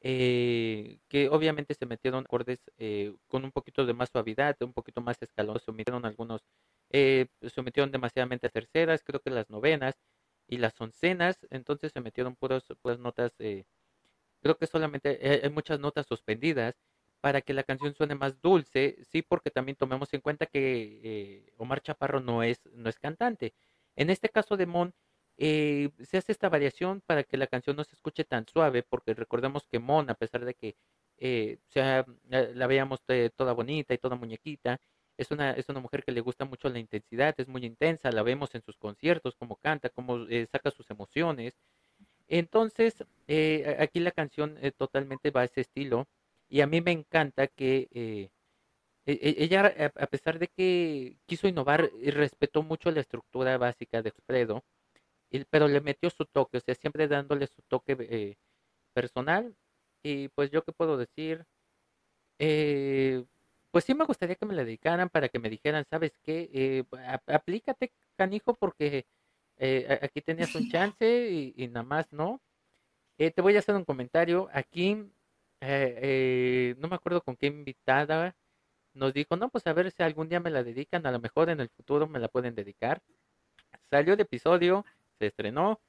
eh, que obviamente se metieron acordes eh, con un poquito de más suavidad, un poquito más escalón, se metieron algunos, eh, se metieron demasiadamente a terceras, creo que las novenas y las oncenas, entonces se metieron puras, puras notas, eh, creo que solamente hay muchas notas suspendidas para que la canción suene más dulce, sí, porque también tomemos en cuenta que eh, Omar Chaparro no es, no es cantante. En este caso de Mon, eh, se hace esta variación para que la canción no se escuche tan suave, porque recordemos que Mon, a pesar de que eh, sea, la veamos toda bonita y toda muñequita, es una, es una mujer que le gusta mucho la intensidad, es muy intensa, la vemos en sus conciertos, cómo canta, cómo saca sus emociones. Entonces, aquí la canción totalmente va a ese estilo y a mí me encanta que eh, e, e, ella, a pesar de que quiso innovar y respetó mucho la estructura básica de Fredo, pero le metió su toque, o sea, siempre dándole su toque eh, personal. Y pues yo qué puedo decir, eh, pues sí me gustaría que me la dedicaran para que me dijeran, ¿sabes qué? aplícate, canijo, porque aquí tenías un chance y, y nada más, ¿no? te voy a hacer un comentario. Aquí eh, eh, no me acuerdo con qué invitada nos dijo, no, pues a ver si algún día me la dedican, a lo mejor en el futuro me la pueden dedicar. Salió el episodio, se estrenó.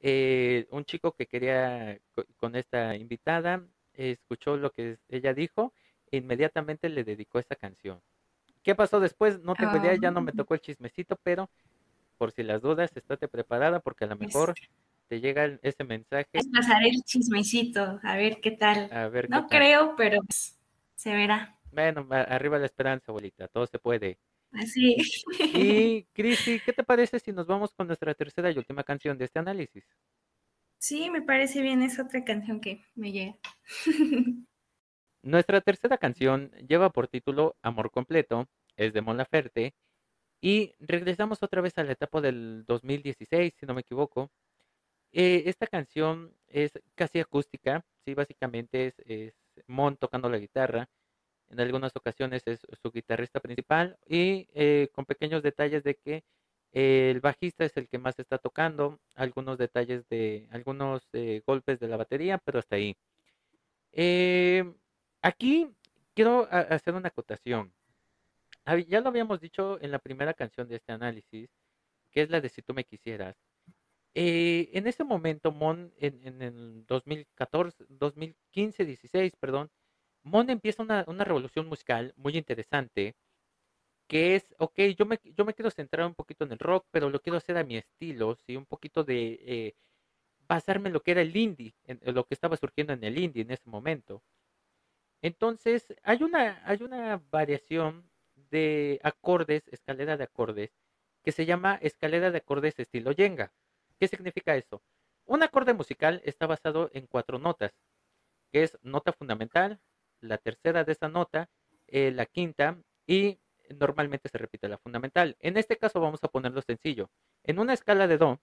Eh, un chico que quería con esta invitada escuchó lo que ella dijo e inmediatamente le dedicó esa canción. ¿Qué pasó después? No tengo idea, ya no me ah. tocó el chismecito, pero por si las dudas, estate preparada porque a lo mejor llega ese mensaje. Es pasar el chismecito, a ver qué tal. no creo, pero pues, se verá. Bueno, arriba la esperanza, abuelita, todo se puede. Así. Y Cristi, ¿qué te parece si nos vamos con nuestra tercera y última canción de este análisis? Sí, me parece bien, es otra canción que me llega. Nuestra tercera canción lleva por título Amor Completo, es de Mon Laferte, y regresamos otra vez a la etapa del 2016, si no me equivoco, eh, esta canción es casi acústica, sí, básicamente es, es, Mon tocando la guitarra. En algunas ocasiones es su guitarrista principal y eh, con pequeños detalles de que el bajista es el que más está tocando, algunos detalles de algunos eh, golpes de la batería, pero hasta ahí. aquí quiero hacer una acotación. Ya lo habíamos dicho en la primera canción de este análisis, que es la de Si tú me quisieras. Eh, en ese momento, Mon, en, el 2014, 2015, 16, perdón, Mon empieza una, revolución musical muy interesante que es, ok, yo me, yo me quiero centrar un poquito en el rock, pero lo quiero hacer a mi estilo, ¿sí? Un poquito de eh, basarme en lo que era el indie, en, lo que estaba surgiendo en el indie en ese momento. Entonces, hay una, hay una variación de acordes, escalera de acordes, que se llama escalera de acordes estilo Jenga. ¿Qué significa eso? Un acorde musical está basado en cuatro notas, que es nota fundamental, la tercera de esa nota, eh, la quinta y normalmente se repite la fundamental. En este caso vamos a ponerlo sencillo. En una escala de Do,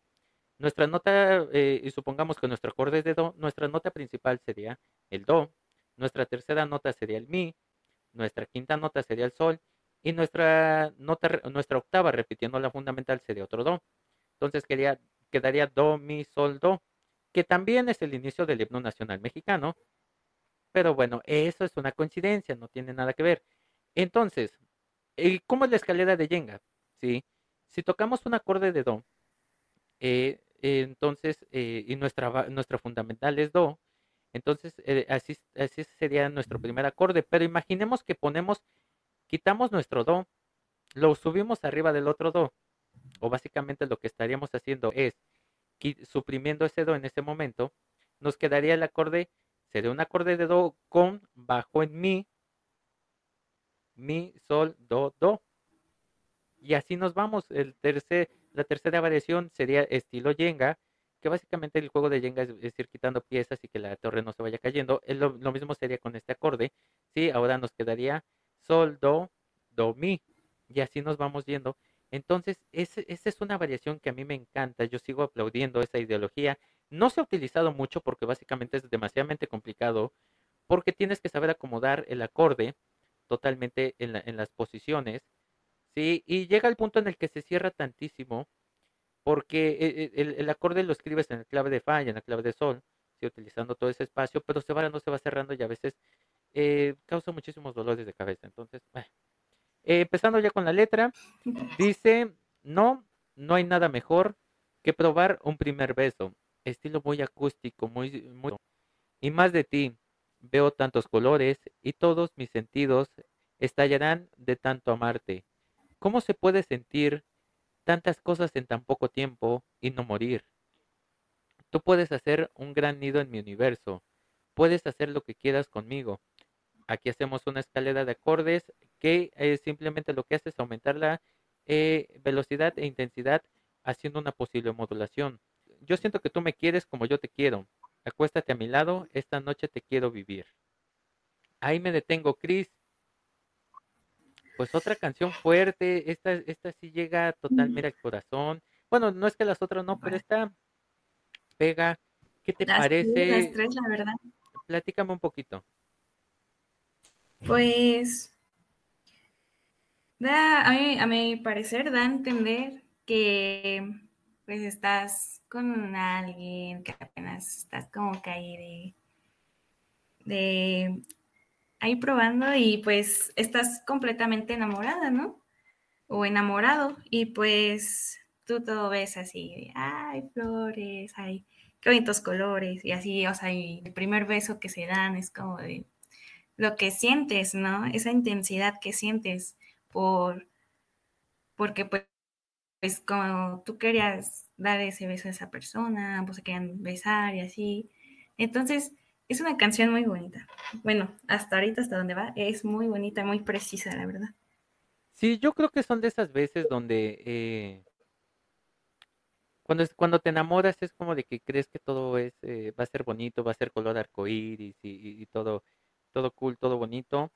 nuestra nota, eh, y supongamos que nuestro acorde es de Do, nuestra nota principal sería el Do, nuestra tercera nota sería el Mi, nuestra quinta nota sería el Sol y nuestra nota, nuestra octava, repitiendo la fundamental, sería otro Do. Entonces quedaría, quedaría Do, Mi, Sol, Do, que también es el inicio del himno nacional mexicano. Pero bueno, eso es una coincidencia, no tiene nada que ver. Entonces, ¿cómo es la escalera de Jenga? ¿Sí? Si tocamos un acorde de Do, eh, entonces, eh, y nuestra, nuestra fundamental es Do, entonces eh, así, así sería nuestro primer acorde. Pero imaginemos que ponemos, quitamos nuestro Do, lo subimos arriba del otro Do, o básicamente lo que estaríamos haciendo es suprimiendo ese Do en ese momento, nos quedaría el acorde, sería un acorde de Do con bajo en Mi, mi, sol, do, do. Y así nos vamos. El tercer, la tercera variación sería estilo Jenga, que básicamente el juego de Jenga es, ir quitando piezas y que la torre no se vaya cayendo. Lo, lo, mismo sería con este acorde. Sí, ahora nos quedaría sol, do, do, mi. Y así nos vamos yendo. Entonces, esa es una variación que a mí me encanta. Yo sigo aplaudiendo esa ideología. No se ha utilizado mucho porque básicamente es demasiadamente complicado, porque tienes que saber acomodar el acorde totalmente en, las posiciones, ¿sí? Y llega el punto en el que se cierra tantísimo, porque e, e, el, acorde lo escribes en la clave de fa y en la clave de sol, ¿sí? utilizando todo ese espacio, pero se va, no se va cerrando y a veces eh, causa muchísimos dolores de cabeza. Entonces, eh, empezando ya con la letra, dice, no, no hay nada mejor que probar un primer beso, estilo muy acústico, muy, muy y más de ti, Veo tantos colores y todos mis sentidos estallarán de tanto amarte. ¿Cómo se puede sentir tantas cosas en tan poco tiempo y no morir? Tú puedes hacer un gran nido en mi universo. Puedes hacer lo que quieras conmigo. Aquí hacemos una escalera de acordes que eh, simplemente lo que hace es aumentar la eh, velocidad e intensidad haciendo una posible modulación. Yo siento que tú me quieres como yo te quiero. Acuéstate a mi lado, esta noche te quiero vivir. Ahí me detengo, Chris. Pues otra canción fuerte, esta, esta sí llega totalmente al corazón. Bueno, no es que las otras no, pero esta pega. ¿Qué te parece? Las tres, la verdad. Platícame un poquito. Pues da, a, mí, a mi parecer da a entender que pues estás con alguien que apenas estás como que ahí de, ahí probando y pues estás completamente enamorada, ¿no? O enamorado y pues tú todo ves así, ay, flores, ay, qué bonitos colores y así, o sea, el primer beso que se dan es como de lo que sientes, ¿no? Esa intensidad que sientes por, porque pues pues como tú querías dar ese beso a esa persona, ambos se querían besar y así. Entonces, es una canción muy bonita. Bueno, hasta ahorita, hasta donde va, es muy bonita, muy precisa, la verdad. Sí, yo creo que son de esas veces donde eh, cuando, cuando te enamoras es como de que crees que todo es eh, va a ser bonito, va a ser color arcoíris y, y, todo, todo cool, todo bonito.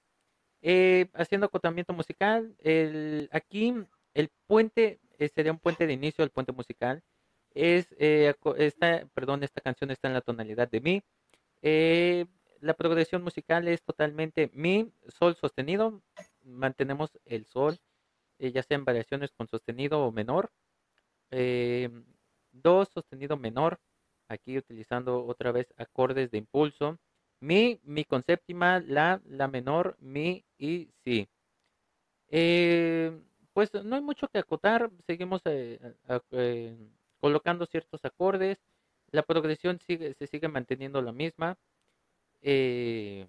Eh, haciendo acotamiento musical, el, aquí el puente eh, sería un puente de inicio del puente musical. Es, eh, esta, perdón, esta canción está en la tonalidad de mi. Eh, la progresión musical es totalmente mi, sol sostenido. Mantenemos el sol, ya sea en variaciones con sostenido o menor. do sostenido menor. Aquí utilizando otra vez acordes de impulso. Mi, mi con séptima, la, la menor, mi y si. Eh, pues no hay mucho que acotar, seguimos eh, eh, colocando ciertos acordes, la progresión sigue, se sigue manteniendo la misma, eh,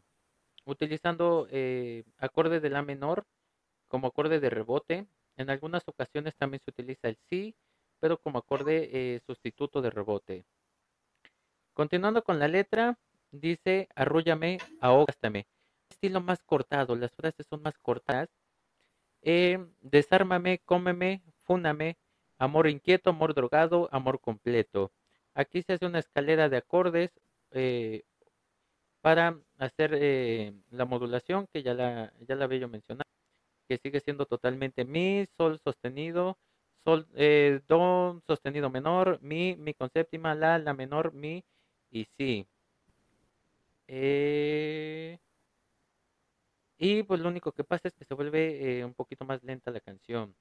utilizando acordes de la menor como acorde de rebote. En algunas ocasiones también se utiliza el sí, pero como acorde sustituto de rebote. Continuando con la letra, dice arrúllame, ahógame. Estilo más cortado, las frases son más cortadas. Eh, desármame, cómeme, fúname, amor inquieto, amor drogado, amor completo. Aquí se hace una escalera de acordes eh, para hacer eh, la modulación, que ya la, ya la había mencionado, que sigue siendo totalmente mi, sol sostenido, sol, do sostenido menor, mi, mi con séptima, la, la menor, mi y si. Eh, y pues lo único que pasa es que se vuelve un poquito más lenta la canción.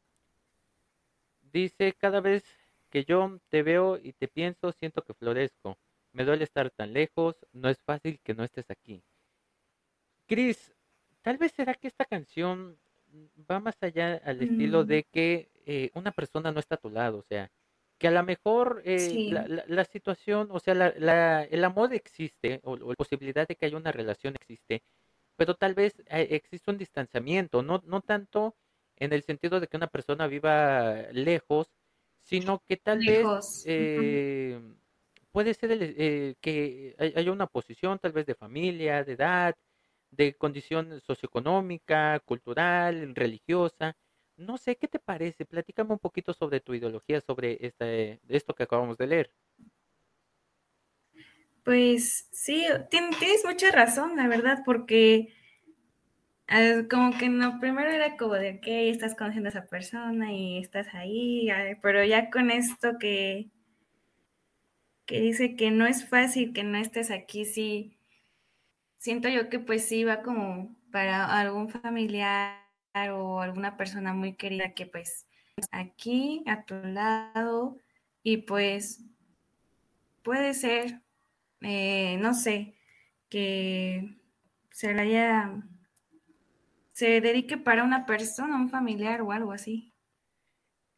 Dice, cada vez que yo te veo y te pienso, siento que florezco. Me duele estar tan lejos, no es fácil que no estés aquí. Chris, tal vez será que esta canción va más allá al estilo Mm, de que eh, una persona no está a tu lado, o sea, que a lo mejor eh, la, sí, la- la situación, o sea, la- el amor existe, o, o la posibilidad de que haya una relación existe, pero tal vez eh, existe un distanciamiento, no, no tanto en el sentido de que una persona viva lejos, sino que tal vez eh, puede ser el, eh, que hay- haya una posición tal vez de familia, de edad, de condición socioeconómica, cultural, religiosa. No sé, ¿qué te parece? Platícame un poquito sobre tu ideología, sobre este, esto que acabamos de leer. Pues sí, tien- tienes mucha razón, la verdad, porque ah, como que no, primero era como de, ok, estás conociendo a esa persona y estás ahí, pero ya con esto que, que dice que no es fácil que no estés aquí, sí, siento yo que pues sí va como para algún familiar o alguna persona muy querida que pues aquí a tu lado y pues puede ser, eh, no sé, que se le haya, se dedique para una persona, un familiar o algo así.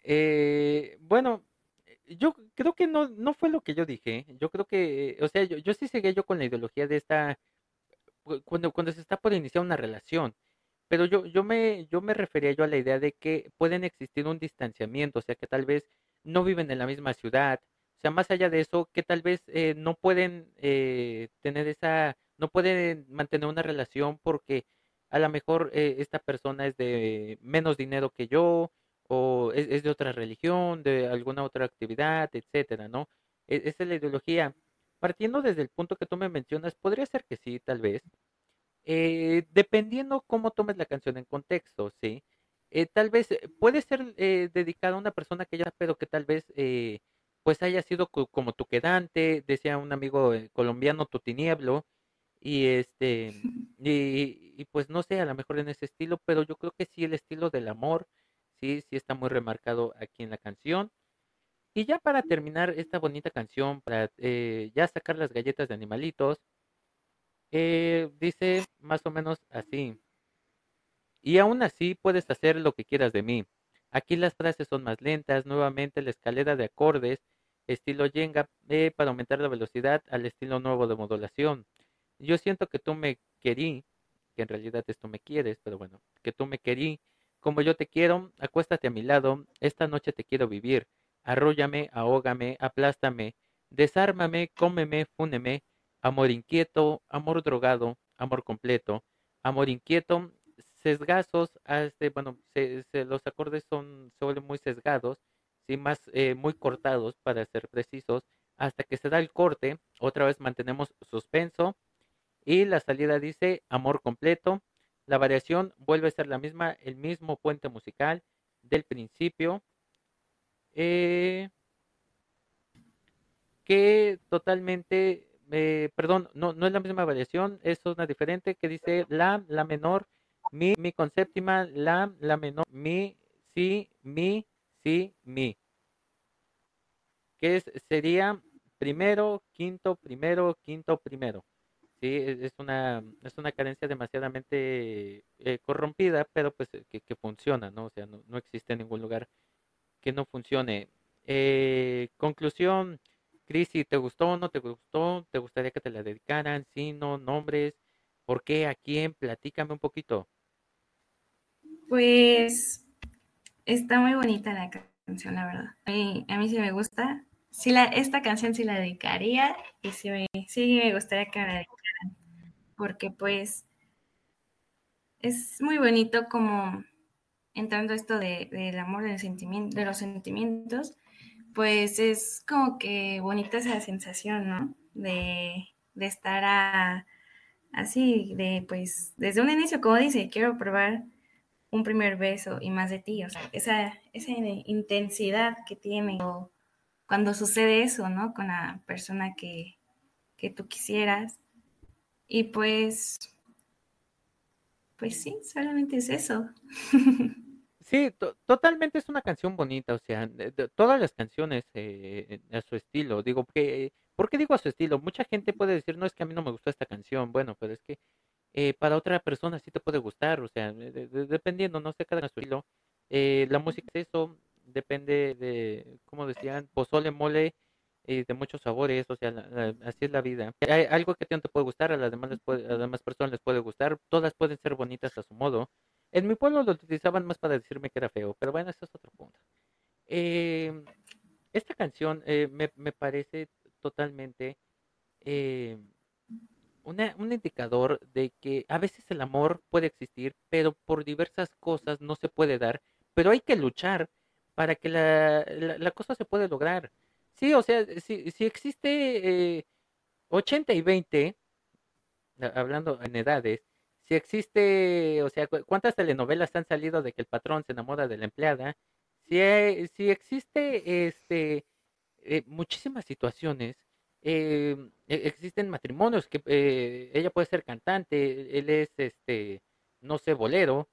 Eh, bueno, eh, yo creo que no, no fue lo que yo dije. Yo creo que, o sea, yo, yo sí seguía yo con la ideología de esta, cu- cuando, cuando se está por iniciar una relación. Pero yo, yo me, yo me refería yo a la idea de que pueden existir un distanciamiento, o sea, que tal vez no viven en la misma ciudad, más allá de eso, que tal vez eh, no pueden eh, tener esa, no pueden mantener una relación porque a lo mejor eh, esta persona es de menos dinero que yo, o es, de otra religión, de alguna otra actividad, etcétera, ¿no? E- esa es la ideología. Partiendo desde el punto que tú me mencionas, podría ser que sí, tal vez dependiendo cómo tomes la canción en contexto, ¿sí? Tal vez puede ser dedicada a una persona que ya, pero que tal vez pues haya sido co- como tu quedante, decía un amigo eh, colombiano, tu tinieblo, y este, y, y pues no sé, a lo mejor en ese estilo, pero yo creo que sí el estilo del amor, sí, sí está muy remarcado aquí en la canción. Y ya para terminar esta bonita canción, para eh, ya sacar las galletas de animalitos, eh, dice más o menos así. Y aún así puedes hacer lo que quieras de mí. Aquí las frases son más lentas, nuevamente la escalera de acordes, estilo Jenga, eh, para aumentar la velocidad al estilo nuevo de modulación. Yo siento que tú me querí, que en realidad esto me quieres, pero bueno, que tú me querí, como yo te quiero, acuéstate a mi lado, esta noche te quiero vivir, arróllame, ahógame, aplástame, desármame, cómeme, fúneme, amor inquieto, amor drogado, amor completo, amor inquieto, sesgazos, bueno, se, se- los acordes son, vuelven muy sesgados, sí, más eh, muy cortados para ser precisos, hasta que se da el corte, otra vez mantenemos suspenso y la salida dice amor completo. La variación vuelve a ser la misma, el mismo puente musical del principio, eh, que totalmente, eh, perdón, no, no es la misma variación, es una diferente que dice la, la menor, mi, mi con séptima, la, la menor, mi, si, mi, si, mi, que es, sería primero, quinto, primero, quinto, primero. Sí, es es una, es una cadencia demasiadamente eh, corrompida, pero pues eh, que, que funciona, ¿no? O sea, no, no existe ningún lugar que no funcione. Eh, conclusión, Cris, si te gustó o no te gustó, ¿te gustaría que te la dedicaran? Sí, no, nombres, ¿por qué? ¿A quién? Platícame un poquito. Pues está muy bonita la canción, la verdad. A mí, sí me gusta. Sí la, esta canción sí la dedicaría y sí me, sí me gustaría que me la dedicaran. Porque pues es muy bonito como entrando esto de, del amor, del sentimiento, de los sentimientos, pues es como que bonita esa sensación, ¿no? De, de estar así, de pues desde un inicio, como dice, quiero probar un primer beso y más de ti, o sea, esa, esa intensidad que tiene cuando sucede eso, ¿no? Con la persona que, que tú quisieras. Y pues, pues sí, solamente es eso. Sí, totalmente es una canción bonita, o sea, todas las canciones eh, a su estilo, digo, que, ¿por qué digo a su estilo? Mucha gente puede decir, no es que a mí no me gustó esta canción, bueno, pero es que eh, para otra persona sí te puede gustar, o sea, dependiendo, no sé, cada su estilo. Eh, la música es eso, depende de, como decían, pozole, mole, de muchos sabores, o sea, así es la vida. Hay algo que a ti no te puede gustar, a las demás, les puede, a las demás personas les puede gustar, todas pueden ser bonitas a su modo. En mi pueblo lo utilizaban más para decirme que era feo, pero bueno, eso es otro punto. Em, esta canción eh, me, parece totalmente eh, un indicador de que a veces el amor puede existir, pero por diversas cosas no se puede dar, pero hay que luchar para que la, cosa se pueda lograr. Sí, o sea, si, si existe 80 eh, y 20, hablando en edades, si existe, o sea, cuántas telenovelas han salido de que el patrón se enamora de la empleada, si, si existe este, eh, muchísimas situaciones, eh, existen matrimonios que eh, ella puede ser cantante, él es, este, no sé, bolero,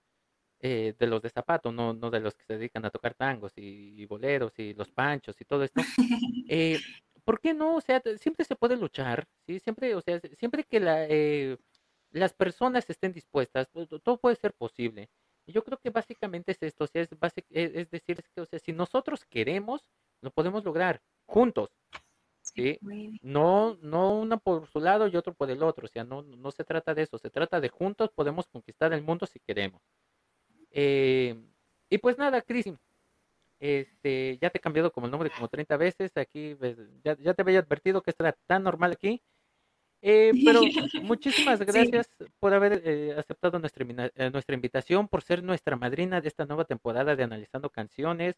de los de zapato, no, no de los que se dedican a tocar tangos y, boleros y los panchos y todo esto. ¿Por qué no? O sea, siempre se puede luchar, ¿sí? Siempre, o sea, siempre que la las personas estén dispuestas, pues, todo puede ser posible. Y yo creo que básicamente es esto, o sea, es, e, es, decir, es que, o sea, si nosotros queremos, lo podemos lograr juntos. ¿Sí? No, no uno por su lado y otro por el otro, o sea, no, no se trata de eso, se trata de juntos podemos conquistar el mundo si queremos. Eh, y pues nada, Cris, este, ya te he cambiado como el nombre como 30 veces, aquí ya, ya te había advertido que esto era tan normal aquí, eh, pero muchísimas gracias por haber eh, aceptado nuestra, eh, nuestra invitación, por ser nuestra madrina de esta nueva temporada de Analizando Canciones.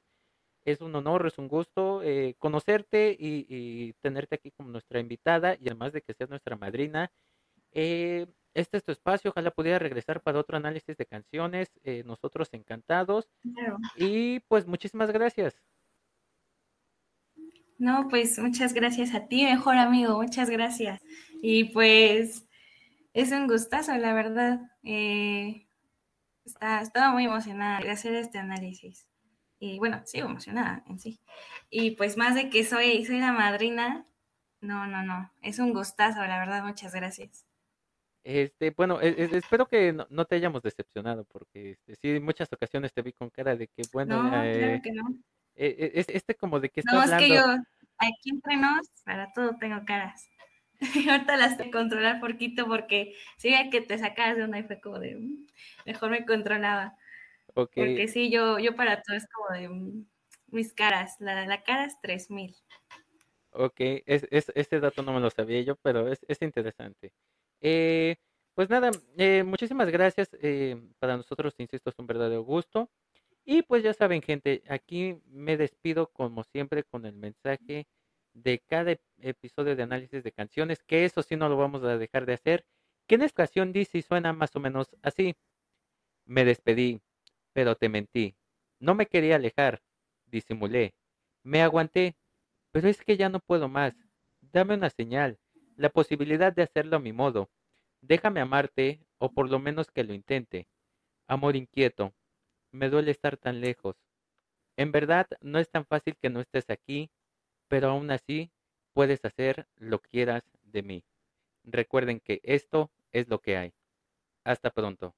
Es un honor, es un gusto conocerte y, tenerte aquí como nuestra invitada y además de que seas nuestra madrina. este es tu espacio, ojalá pudiera regresar para otro análisis de canciones. nosotros encantados. Y pues muchísimas gracias. No, pues muchas gracias a ti, mejor amigo, muchas gracias. Y pues es un gustazo, la verdad. Eh, estaba muy emocionada de hacer este análisis. Y bueno, sigo emocionada en sí. Y pues más de que soy, soy la madrina, no, no, no. Es un gustazo, la verdad, muchas gracias. Este, bueno, e, e, espero que no, te hayamos decepcionado, porque este, sí, en muchas ocasiones te vi con cara de que, bueno, no, claro eh, que no. E, e, este como de que está No, es que yo, aquí entre nos, para todo tengo caras. Ahorita las de controlar poquito porque si veía que te sacabas de una y fue como de, mm, mejor me controlaba. Porque sí, yo, yo para todo es como de mm, mis caras. La, la cara es 3000. Ok, es, es, este dato no me lo sabía yo, pero es, es interesante. Eh, pues nada, eh, muchísimas gracias. Eh, para nosotros, insisto, es un verdadero gusto. Y pues ya saben, gente, aquí me despido como siempre con el mensaje de cada episodio de análisis de canciones, que eso sí no lo vamos a dejar de hacer, que en esta ocasión dice y suena más o menos así. Me despedí, pero te mentí. No me quería alejar, disimulé. Me aguanté, pero es que ya no puedo más. Dame una señal, la posibilidad de hacerlo a mi modo. Déjame amarte, o por lo menos que lo intente. Amor inquieto, me duele estar tan lejos. En verdad no es tan fácil que no estés aquí, pero aún así puedes hacer lo quieras de mí. Recuerden que esto es lo que hay. Hasta pronto.